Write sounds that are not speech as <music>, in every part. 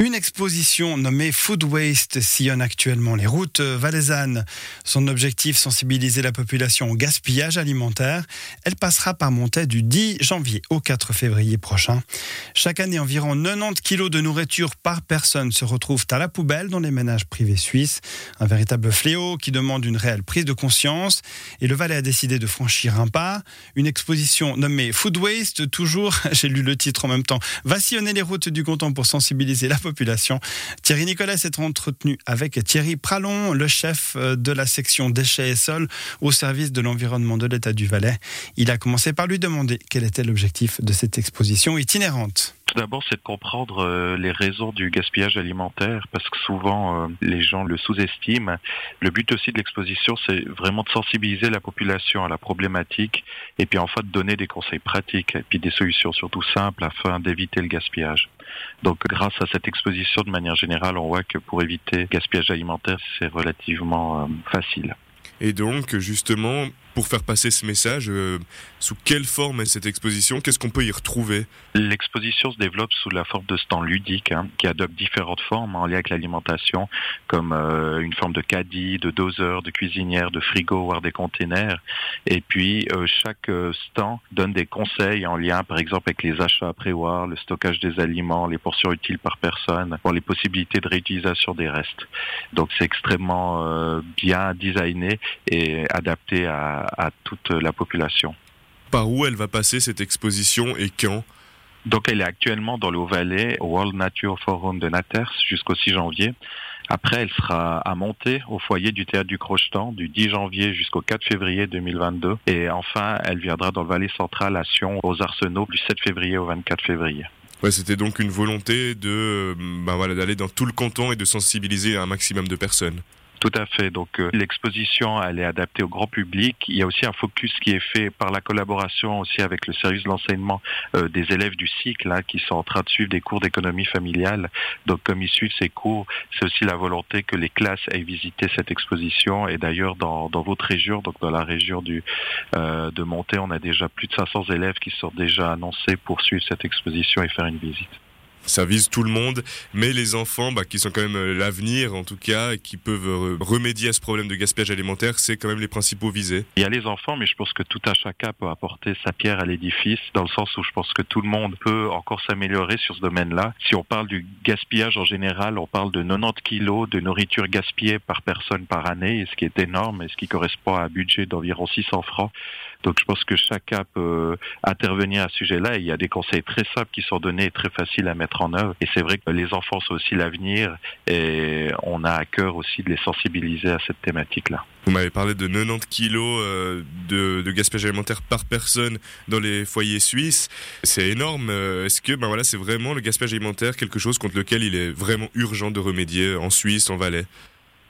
Une exposition nommée Food Waste sillonne actuellement les routes valaisannes. Son objectif, sensibiliser la population au gaspillage alimentaire. Elle passera par Montaix du 10 janvier au 4 février prochain. Chaque année, environ 90 kilos de nourriture par personne se retrouvent à la poubelle dans les ménages privés suisses. Un véritable fléau qui demande une réelle prise de conscience. Et le Valais a décidé de franchir un pas. Une exposition nommée Food Waste, toujours, <laughs> j'ai lu le titre en même temps, va sillonner les routes du canton pour sensibiliser la population Thierry Nicolas s'est entretenu avec Thierry Pralon, le chef euh, de la section déchets et sols au service de l'environnement de l'État du Valais. Il a commencé par lui demander quel était l'objectif de cette exposition itinérante. Tout d'abord, c'est de comprendre euh, les raisons du gaspillage alimentaire, parce que souvent euh, les gens le sous-estiment. Le but aussi de l'exposition, c'est vraiment de sensibiliser la population à la problématique, et puis enfin de donner des conseils pratiques, et puis des solutions surtout simples afin d'éviter le gaspillage. Donc grâce à cette exposition, de manière générale, on voit que pour éviter gaspillage alimentaire, c'est relativement euh, facile. Et donc, justement, pour faire passer ce message, euh, sous quelle forme est cette exposition? Qu'est-ce qu'on peut y retrouver? L'exposition se développe sous la forme de stands ludiques hein, qui adoptent différentes formes en lien avec l'alimentation, comme euh, une forme de caddie, de doseur, de cuisinière, de frigo, voire des containers. Et puis, euh, chaque stand donne des conseils en lien, par exemple, avec les achats à prévoir, le stockage des aliments, les portions utiles par personne, pour les possibilités de réutilisation des restes. Donc, c'est extrêmement bien designé et adapté à, à toute la population. Par où elle va passer cette exposition et quand? Donc elle est actuellement dans le Haut-Valais, au World Nature Forum de Naters jusqu'au 6 janvier. Après, elle sera à monter au foyer du théâtre du Crochetan du 10 janvier jusqu'au 4 février 2022. Et enfin, elle viendra dans le Valais central à Sion aux Arsenaux du 7 février au 24 février. Ouais, c'était donc une volonté de, ben voilà, d'aller dans tout le canton et de sensibiliser un maximum de personnes. Tout à fait. Donc euh, l'exposition, elle est adaptée au grand public. Il y a aussi un focus qui est fait par la collaboration aussi avec le service de l'enseignement euh, des élèves du cycle qui sont en train de suivre des cours d'économie familiale. Donc comme ils suivent ces cours, c'est aussi la volonté que les classes aient visité cette exposition. Et d'ailleurs dans, dans votre région, donc dans la région euh, de Montée, on a déjà plus de 500 élèves qui sont déjà annoncés pour suivre cette exposition et faire une visite ça vise tout le monde, mais les enfants, bah, qui sont quand même euh, l'avenir en tout cas, qui peuvent euh, remédier à ce problème de gaspillage alimentaire, c'est quand même les principaux visés. Il y a les enfants, mais je pense que tout à chacun peut apporter sa pierre à l'édifice, dans le sens où je pense que tout le monde peut encore s'améliorer sur ce domaine-là. Si on parle du gaspillage en général, on parle de 90 kilos de nourriture gaspillée par personne par année, ce qui est énorme et ce qui correspond à un budget d'environ 600 francs. Donc je pense que chacun peut intervenir à ce sujet-là et il y a des conseils très simples qui sont donnés et très faciles à mettre en œuvre. Et c'est vrai que les enfants sont aussi l'avenir et on a à cœur aussi de les sensibiliser à cette thématique-là. Vous m'avez parlé de 90 kilos euh, de, de, gaspillage alimentaire par personne dans les foyers suisses. C'est énorme. Euh, est-ce que ben voilà, c'est vraiment le gaspillage alimentaire quelque chose contre lequel il est vraiment urgent de remédier en Suisse, en Valais?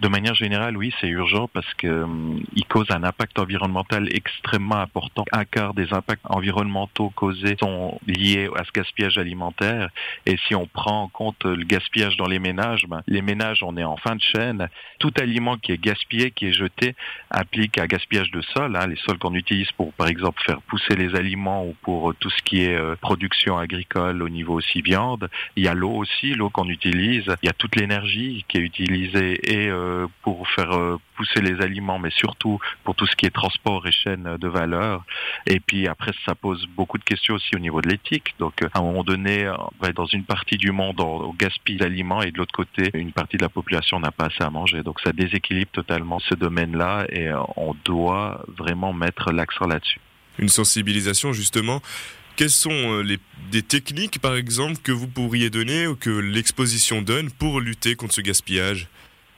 De manière générale, oui, c'est urgent parce que euh, il cause un impact environnemental extrêmement important. Un quart des impacts environnementaux causés sont liés à ce gaspillage alimentaire. Et si on prend en compte le gaspillage dans les ménages, ben, les ménages, on est en fin de chaîne. Tout aliment qui est gaspillé, qui est jeté, implique un gaspillage de sol. Hein, les sols qu'on utilise pour, par exemple, faire pousser les aliments ou pour euh, tout ce qui est euh, production agricole au niveau aussi viande. Il y a l'eau aussi, l'eau qu'on utilise. Il y a toute l'énergie qui est utilisée et euh, pour faire euh, pousser les aliments, mais surtout pour tout ce qui est transport et chaîne de valeur. Et puis après, ça pose beaucoup de questions aussi au niveau de l'éthique. Donc à un moment donné, être dans une partie du monde, on gaspille d'aliments et de l'autre côté, une partie de la population n'a pas assez à manger. Donc ça déséquilibre totalement ce domaine-là et euh, on doit vraiment mettre l'accent là-dessus. Une sensibilisation justement quelles sont les, des techniques, par exemple, que vous pourriez donner ou que l'exposition donne pour lutter contre ce gaspillage?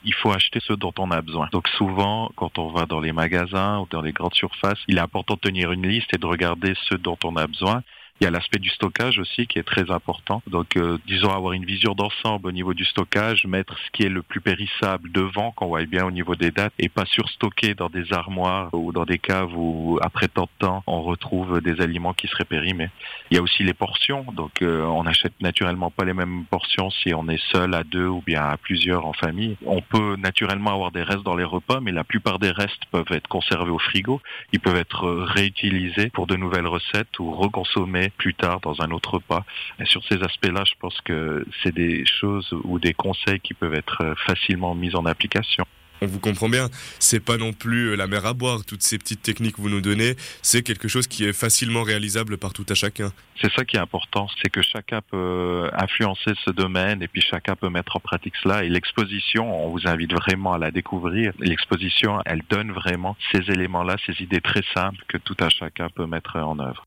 Il faut acheter ce dont on a besoin. Donc souvent, quand on va dans les magasins ou dans les grandes surfaces, il est important de tenir une liste et de regarder ce dont on a besoin. Il y a l'aspect du stockage aussi qui est très important. Donc, euh, disons avoir une vision d'ensemble au niveau du stockage, mettre ce qui est le plus périssable devant, qu'on voit bien au niveau des dates, et pas surstocker dans des armoires ou dans des caves où après tant de temps on retrouve des aliments qui seraient périmés. Il y a aussi les portions. Donc, euh, on n'achète naturellement pas les mêmes portions si on est seul à deux ou bien à plusieurs en famille. On peut naturellement avoir des restes dans les repas, mais la plupart des restes peuvent être conservés au frigo. Ils peuvent être réutilisés pour de nouvelles recettes ou reconsommés plus tard dans un autre repas. Et sur ces aspects-là, je pense que c'est des choses ou des conseils qui peuvent être facilement mis en application on vous comprend bien, c'est pas non plus euh, la mer à boire, toutes ces petites techniques que vous nous donnez, c'est quelque chose qui est facilement réalisable par tout à chacun. C'est ça qui est important, c'est que chacun peut influencer ce domaine et puis chacun peut mettre en pratique cela. Et l'exposition, on vous invite vraiment à la découvrir. L'exposition, elle donne vraiment ces éléments-là, ces idées très simples que tout à chacun peut mettre en œuvre.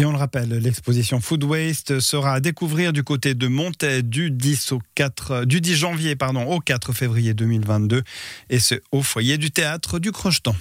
Et on le rappelle, l'exposition Food Waste sera à découvrir du côté de Montaix du 10, au 4, du 10 janvier pardon, au 4 février 2022 et ce au foyer du théâtre du Crocheton.